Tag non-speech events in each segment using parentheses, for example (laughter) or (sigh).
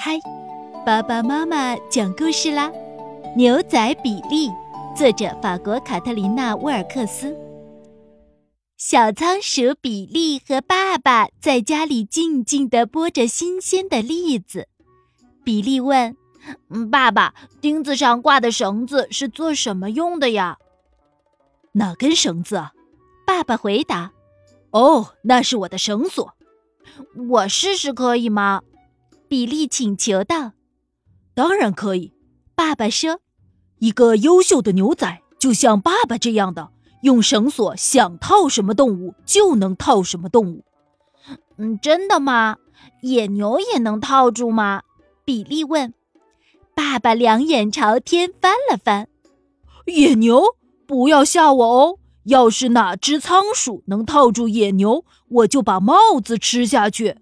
嗨，爸爸妈妈讲故事啦！牛仔比利，作者法国卡特琳娜·沃尔克斯。小仓鼠比利和爸爸在家里静静地剥着新鲜的栗子。比利问：“爸爸，钉子上挂的绳子是做什么用的呀？”“哪根绳子啊？”爸爸回答。“哦，那是我的绳索。”“我试试可以吗？”比利请求道：“当然可以。”爸爸说：“一个优秀的牛仔就像爸爸这样的，用绳索想套什么动物就能套什么动物。”“嗯，真的吗？野牛也能套住吗？”比利问。爸爸两眼朝天翻了翻：“野牛？不要吓我哦！要是哪只仓鼠能套住野牛，我就把帽子吃下去。”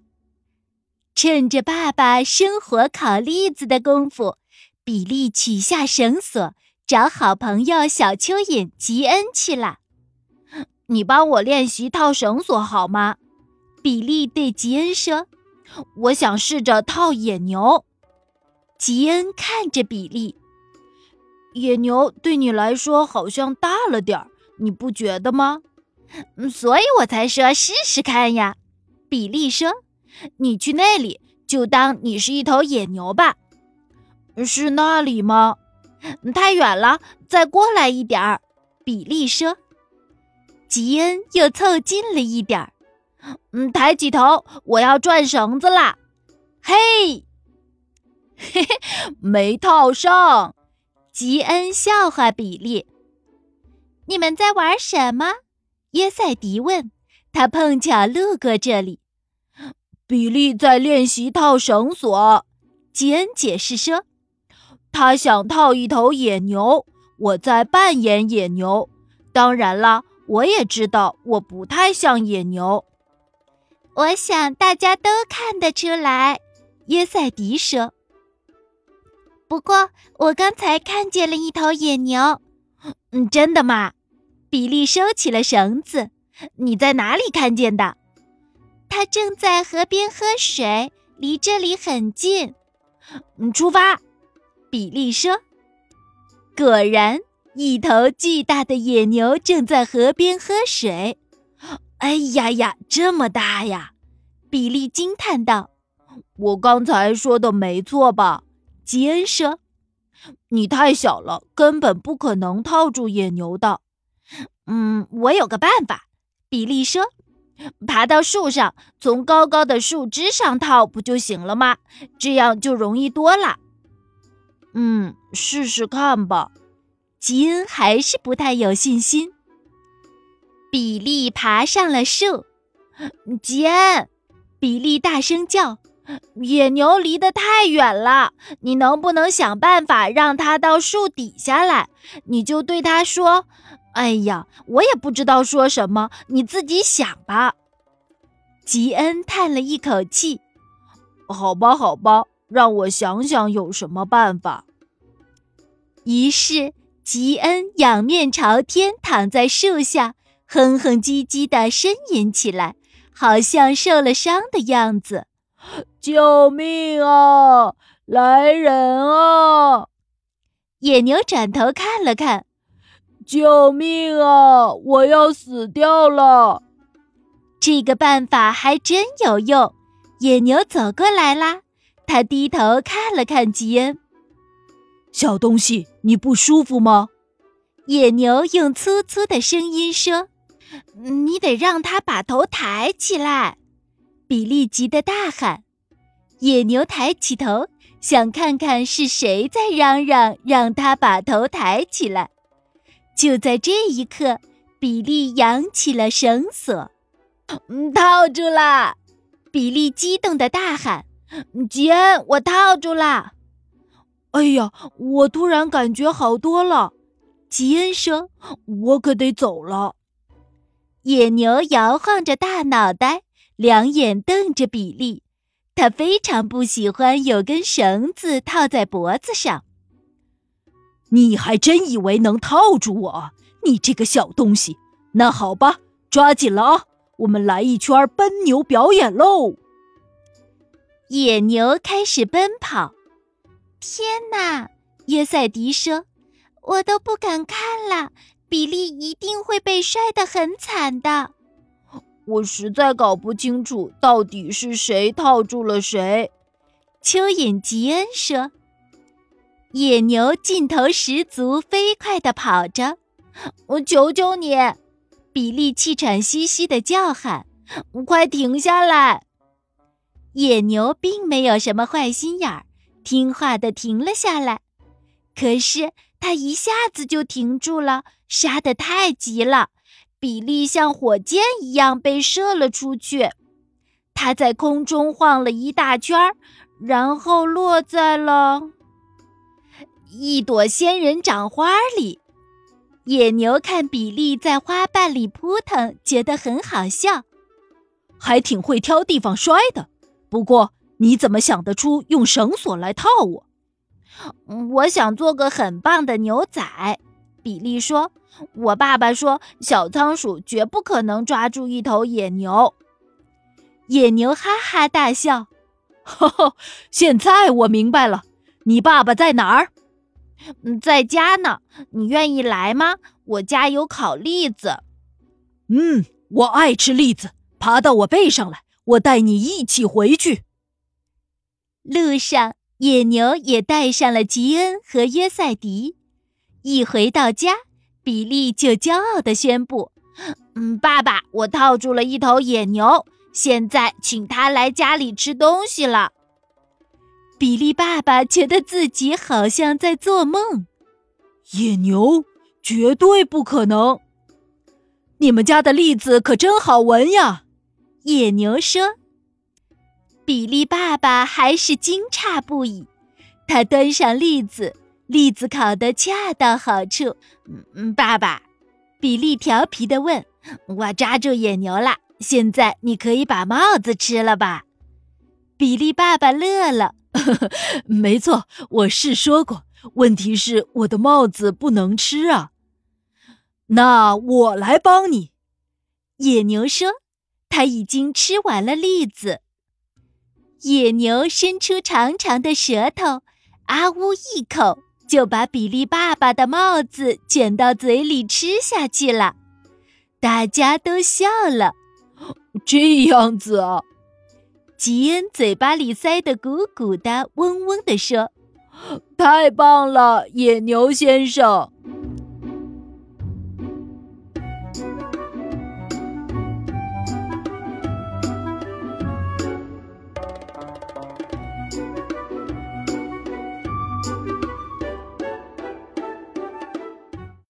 趁着爸爸生火烤栗子的功夫，比利取下绳索，找好朋友小蚯蚓吉恩去了。你帮我练习套绳索好吗？比利对吉恩说：“我想试着套野牛。”吉恩看着比利，野牛对你来说好像大了点儿，你不觉得吗？所以我才说试试看呀。比利说。你去那里，就当你是一头野牛吧。是那里吗？太远了，再过来一点儿。比利说。吉恩又凑近了一点儿。嗯，抬起头，我要转绳子啦。嘿，嘿嘿，没套上。吉恩笑话比利。你们在玩什么？约塞迪问。他碰巧路过这里。比利在练习套绳索，吉恩解释说：“他想套一头野牛，我在扮演野牛。当然了，我也知道我不太像野牛。我想大家都看得出来。”约塞迪说。“不过我刚才看见了一头野牛。”“嗯，真的吗？”比利收起了绳子。“你在哪里看见的？”他正在河边喝水，离这里很近。出发。比利说：“果然，一头巨大的野牛正在河边喝水。”哎呀呀，这么大呀！比利惊叹道：“我刚才说的没错吧？”吉恩说：“你太小了，根本不可能套住野牛的。”嗯，我有个办法。”比利说。爬到树上，从高高的树枝上套不就行了吗？这样就容易多了。嗯，试试看吧。吉恩还是不太有信心。比利爬上了树。吉恩，比利大声叫：“野牛离得太远了，你能不能想办法让它到树底下来？你就对它说。”哎呀，我也不知道说什么，你自己想吧。吉恩叹了一口气：“好吧，好吧，让我想想有什么办法。”于是吉恩仰面朝天躺在树下，哼哼唧唧地呻吟起来，好像受了伤的样子。“救命啊！来人啊！”野牛转头看了看。救命啊！我要死掉了。这个办法还真有用。野牛走过来啦，他低头看了看吉恩。小东西，你不舒服吗？野牛用粗粗的声音说：“你得让他把头抬起来。”比利急得大喊。野牛抬起头，想看看是谁在嚷嚷，让他把头抬起来。就在这一刻，比利扬起了绳索，套住了！比利激动的大喊：“吉恩，我套住了！”哎呀，我突然感觉好多了。吉恩说：“我可得走了。”野牛摇晃着大脑袋，两眼瞪着比利，他非常不喜欢有根绳子套在脖子上。你还真以为能套住我？你这个小东西！那好吧，抓紧了啊！我们来一圈奔牛表演喽！野牛开始奔跑。天哪！约赛迪说：“我都不敢看了，比利一定会被摔得很惨的。”我实在搞不清楚到底是谁套住了谁。蚯蚓吉恩说：“野牛劲头十足，飞快地跑着。我求求你！”比利气喘吁吁地叫喊：“快停下来！”野牛并没有什么坏心眼儿，听话地停了下来。可是他一下子就停住了，杀得太急了。比利像火箭一样被射了出去，他在空中晃了一大圈儿，然后落在了一朵仙人掌花里。野牛看比利在花瓣里扑腾，觉得很好笑，还挺会挑地方摔的。不过你怎么想得出用绳索来套我？我想做个很棒的牛仔。比利说。我爸爸说，小仓鼠绝不可能抓住一头野牛。野牛哈哈大笑，(laughs) 呵呵，现在我明白了，你爸爸在哪儿？在家呢。你愿意来吗？我家有烤栗子。嗯，我爱吃栗子。爬到我背上来，我带你一起回去。路上，野牛也带上了吉恩和约塞迪。一回到家。比利就骄傲地宣布：“嗯，爸爸，我套住了一头野牛，现在请他来家里吃东西了。”比利爸爸觉得自己好像在做梦。野牛绝对不可能！你们家的栗子可真好闻呀！野牛说。比利爸爸还是惊诧不已，他端上栗子。栗子烤得恰到好处。嗯嗯，爸爸，比利调皮地问：“我抓住野牛了，现在你可以把帽子吃了吧？”比利爸爸乐了：“ (laughs) 没错，我是说过。问题是我的帽子不能吃啊。”那我来帮你。”野牛说：“他已经吃完了栗子。”野牛伸出长长的舌头，啊呜一口。就把比利爸爸的帽子卷到嘴里吃下去了，大家都笑了。(gasps) 这样子啊，吉恩嘴巴里塞得鼓鼓的，嗡嗡地说：“太棒了，野牛先生。”